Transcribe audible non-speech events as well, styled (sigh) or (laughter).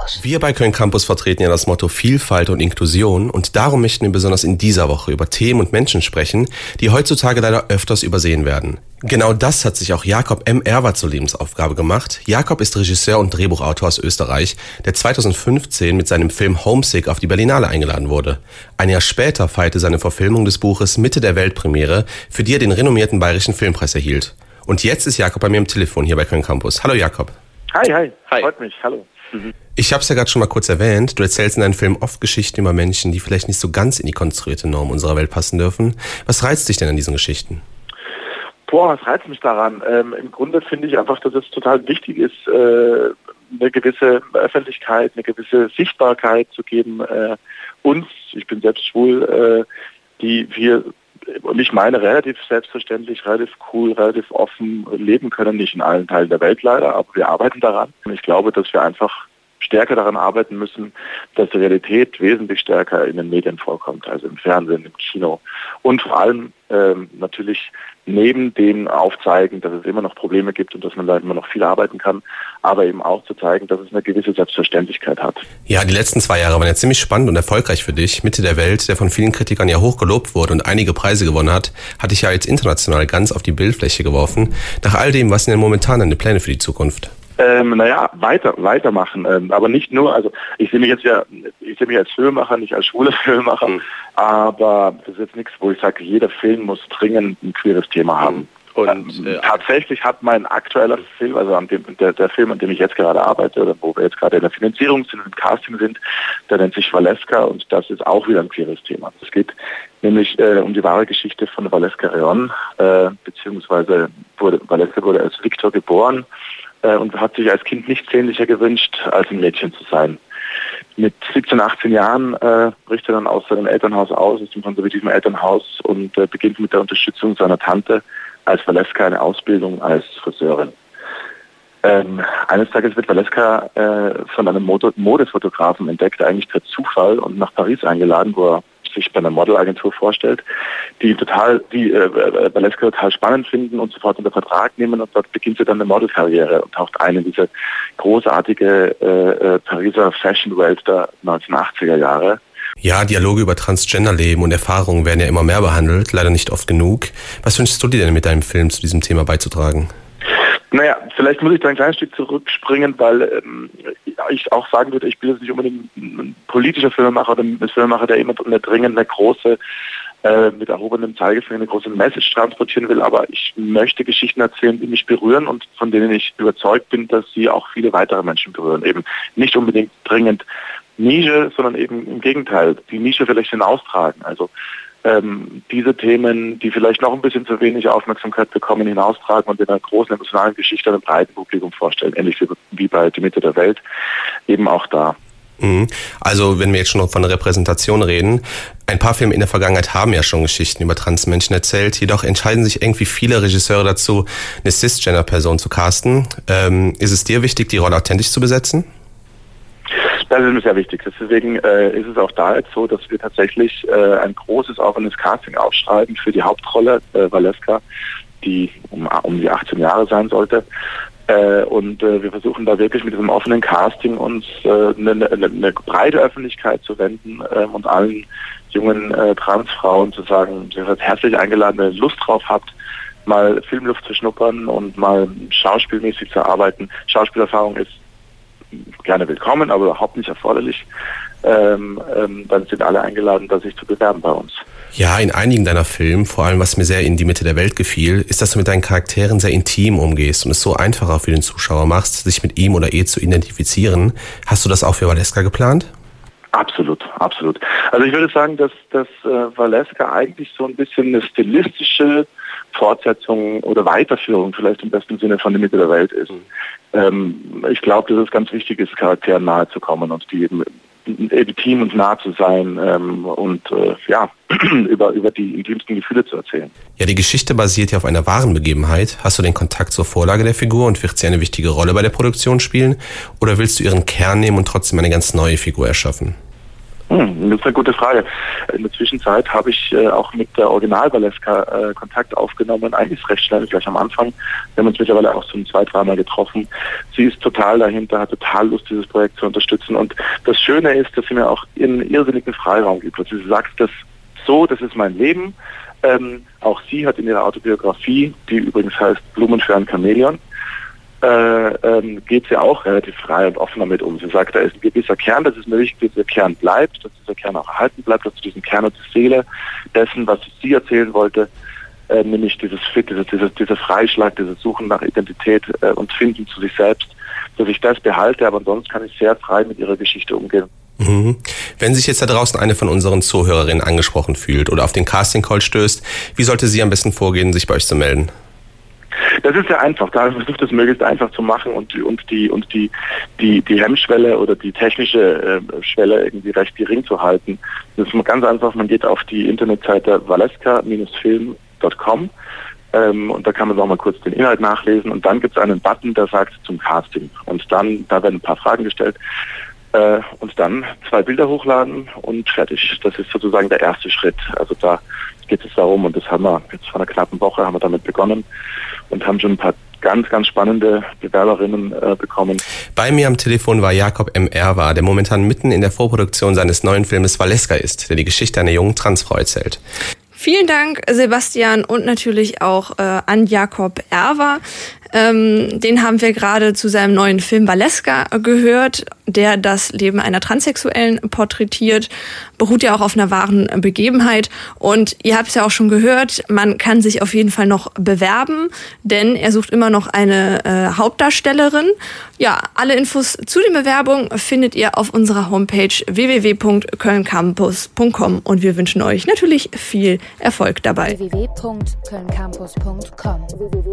Campus. Wir bei Köln Campus vertreten ja das Motto Vielfalt und Inklusion und darum möchten wir besonders in dieser Woche über Themen und Menschen sprechen, die heutzutage leider öfters übersehen werden. Genau das hat sich auch Jakob M. Erwer zur Lebensaufgabe gemacht. Jakob ist Regisseur und Drehbuchautor aus Österreich, der 2015 mit seinem Film Homesick auf die Berlinale eingeladen wurde. Ein Jahr später feierte seine Verfilmung des Buches Mitte der Weltpremiere, für die er den renommierten Bayerischen Filmpreis erhielt. Und jetzt ist Jakob bei mir am Telefon hier bei Köln Campus. Hallo Jakob. Hi, hi. Hi. Freut mich. Hallo. Ich habe es ja gerade schon mal kurz erwähnt. Du erzählst in deinem Film oft Geschichten über Menschen, die vielleicht nicht so ganz in die konstruierte Norm unserer Welt passen dürfen. Was reizt dich denn an diesen Geschichten? Boah, was reizt mich daran? Ähm, Im Grunde finde ich einfach, dass es total wichtig ist, äh, eine gewisse Öffentlichkeit, eine gewisse Sichtbarkeit zu geben. Äh, uns, ich bin selbst schwul, äh, die wir und ich meine relativ selbstverständlich, relativ cool, relativ offen leben können, nicht in allen Teilen der Welt leider, aber wir arbeiten daran. Und ich glaube, dass wir einfach stärker daran arbeiten müssen, dass die Realität wesentlich stärker in den Medien vorkommt, also im Fernsehen, im Kino und vor allem ähm, natürlich neben dem aufzeigen, dass es immer noch Probleme gibt und dass man da immer noch viel arbeiten kann, aber eben auch zu zeigen, dass es eine gewisse Selbstverständlichkeit hat. Ja, die letzten zwei Jahre waren ja ziemlich spannend und erfolgreich für dich. Mitte der Welt, der von vielen Kritikern ja hoch gelobt wurde und einige Preise gewonnen hat, hat dich ja jetzt international ganz auf die Bildfläche geworfen. Nach all dem, was sind denn momentan deine Pläne für die Zukunft? Ähm, naja, weiter, weitermachen. Ähm, aber nicht nur, also ich sehe mich jetzt ja, ich sehe mich als Filmemacher, nicht als schwuler (laughs) Filmemacher, mhm. aber das ist jetzt nichts, wo ich sage, jeder Film muss dringend ein queeres Thema haben. Mhm. Und ähm, äh, tatsächlich hat mein aktueller Film, also an dem, der, der, Film, an dem ich jetzt gerade arbeite, oder wo wir jetzt gerade in der Finanzierung sind, im Casting sind, der nennt sich Valeska und das ist auch wieder ein queeres Thema. Es geht nämlich äh, um die wahre Geschichte von Valeska Reon, äh, beziehungsweise wurde, Valeska wurde als Viktor geboren äh, und hat sich als Kind nichts sehnlicher gewünscht, als ein Mädchen zu sein. Mit 17, 18 Jahren äh, bricht er dann aus seinem Elternhaus aus, aus dem konservativen Elternhaus und äh, beginnt mit der Unterstützung seiner Tante als Valeska eine Ausbildung als Friseurin. Ähm, eines Tages wird Valeska äh, von einem Modefotografen entdeckt, eigentlich per Zufall und nach Paris eingeladen, wo er sich bei einer Modelagentur vorstellt, die total, die äh, äh, Valeska total spannend finden und sofort unter Vertrag nehmen und dort beginnt sie dann eine Modelkarriere und taucht ein in diese großartige äh, äh, Pariser Fashion-Welt der 1980er Jahre. Ja, Dialoge über Transgender-Leben und Erfahrungen werden ja immer mehr behandelt, leider nicht oft genug. Was wünschst du dir denn mit deinem Film zu diesem Thema beizutragen? Vielleicht muss ich da ein kleines Stück zurückspringen, weil ähm, ich auch sagen würde, ich bin jetzt nicht unbedingt ein politischer Filmemacher oder ein Filmemacher, der immer eine dringend eine große äh, mit erhobenem Zeigefinger eine große Message transportieren will, aber ich möchte Geschichten erzählen, die mich berühren und von denen ich überzeugt bin, dass sie auch viele weitere Menschen berühren. Eben nicht unbedingt dringend Nische, sondern eben im Gegenteil, die Nische vielleicht hinaustragen. Also ähm, diese Themen, die vielleicht noch ein bisschen zu wenig Aufmerksamkeit bekommen, hinaustragen und in einer großen emotionalen Geschichte einem breiten Publikum vorstellen, ähnlich wie, bei Die Mitte der Welt, eben auch da. Mhm. Also, wenn wir jetzt schon von Repräsentation reden, ein paar Filme in der Vergangenheit haben ja schon Geschichten über Transmenschen erzählt, jedoch entscheiden sich irgendwie viele Regisseure dazu, eine Cisgender-Person zu casten. Ähm, ist es dir wichtig, die Rolle authentisch zu besetzen? Das ist mir sehr wichtig. Deswegen äh, ist es auch da jetzt so, dass wir tatsächlich äh, ein großes offenes Casting aufschreiben für die Hauptrolle äh, Valeska, die um, um die 18 Jahre sein sollte. Äh, und äh, wir versuchen da wirklich mit diesem offenen Casting uns äh, eine, eine, eine breite Öffentlichkeit zu wenden äh, und allen jungen äh, Transfrauen zu sagen, ihr seid herzlich eingeladen, wenn ihr Lust drauf habt, mal Filmluft zu schnuppern und mal schauspielmäßig zu arbeiten. Schauspielerfahrung ist gerne willkommen, aber überhaupt nicht erforderlich. Ähm, ähm, dann sind alle eingeladen, da sich zu bewerben bei uns. Ja, in einigen deiner Filme, vor allem was mir sehr in die Mitte der Welt gefiel, ist, dass du mit deinen Charakteren sehr intim umgehst und es so einfacher für den Zuschauer machst, sich mit ihm oder ihr zu identifizieren. Hast du das auch für Valeska geplant? Absolut, absolut. Also ich würde sagen, dass, dass äh, Valeska eigentlich so ein bisschen eine stilistische Fortsetzung oder Weiterführung vielleicht im besten Sinne von der Mitte der Welt ist. Mhm. Ähm, ich glaube, dass es ganz wichtig ist, Charakteren nahe zu kommen und die eben eben Team und nah zu sein ähm, und äh, ja, (clears throat) über, über die intimsten Gefühle zu erzählen. Ja, die Geschichte basiert ja auf einer wahren Begebenheit. Hast du den Kontakt zur Vorlage der Figur und wird sie eine wichtige Rolle bei der Produktion spielen? Oder willst du ihren Kern nehmen und trotzdem eine ganz neue Figur erschaffen? Hm, das ist eine gute Frage. In der Zwischenzeit habe ich äh, auch mit der Original Valeska äh, Kontakt aufgenommen, eigentlich recht schnell, gleich am Anfang. Wir haben uns mittlerweile auch zum zwei, dreimal getroffen. Sie ist total dahinter, hat total Lust, dieses Projekt zu unterstützen. Und das Schöne ist, dass sie mir auch ihren irrsinnigen Freiraum gibt. Also sie sagt das so, das ist mein Leben. Ähm, auch sie hat in ihrer Autobiografie, die übrigens heißt Blumen für ein Chamäleon, äh, ähm, geht sie auch relativ frei und offen damit um. Sie sagt, da ist ein gewisser Kern, das ist mir wichtig, dass dieser Kern bleibt, dass dieser Kern auch erhalten bleibt, dass diesen Kern und die Seele dessen, was sie erzählen wollte, äh, nämlich dieses Fit, dieser, dieser, dieser Freischlag, dieses Suchen nach Identität äh, und Finden zu sich selbst, dass ich das behalte, aber ansonsten kann ich sehr frei mit ihrer Geschichte umgehen. Mhm. Wenn sich jetzt da draußen eine von unseren Zuhörerinnen angesprochen fühlt oder auf den Casting Call stößt, wie sollte sie am besten vorgehen, sich bei euch zu melden? Das ist sehr einfach. Da versucht es möglichst einfach zu machen und, und die und die die die Hemmschwelle oder die technische äh, Schwelle irgendwie recht gering zu halten. Das ist ganz einfach. Man geht auf die Internetseite valeska-film.com ähm, und da kann man auch mal kurz den Inhalt nachlesen und dann gibt es einen Button, der sagt zum Casting und dann da werden ein paar Fragen gestellt. Äh, und dann zwei Bilder hochladen und fertig. Das ist sozusagen der erste Schritt. Also da geht es darum und das haben wir jetzt vor einer knappen Woche haben wir damit begonnen und haben schon ein paar ganz, ganz spannende Bewerberinnen äh, bekommen. Bei mir am Telefon war Jakob M. Erwa, der momentan mitten in der Vorproduktion seines neuen Filmes Valeska ist, der die Geschichte einer jungen Transfrau erzählt. Vielen Dank, Sebastian, und natürlich auch äh, an Jakob Erwa. Ähm, den haben wir gerade zu seinem neuen Film Valeska gehört, der das Leben einer Transsexuellen porträtiert. Beruht ja auch auf einer wahren Begebenheit. Und ihr habt es ja auch schon gehört, man kann sich auf jeden Fall noch bewerben, denn er sucht immer noch eine äh, Hauptdarstellerin. Ja, alle Infos zu den Bewerbungen findet ihr auf unserer Homepage www.kölncampus.com und wir wünschen euch natürlich viel Erfolg dabei. www.kölncampus.com www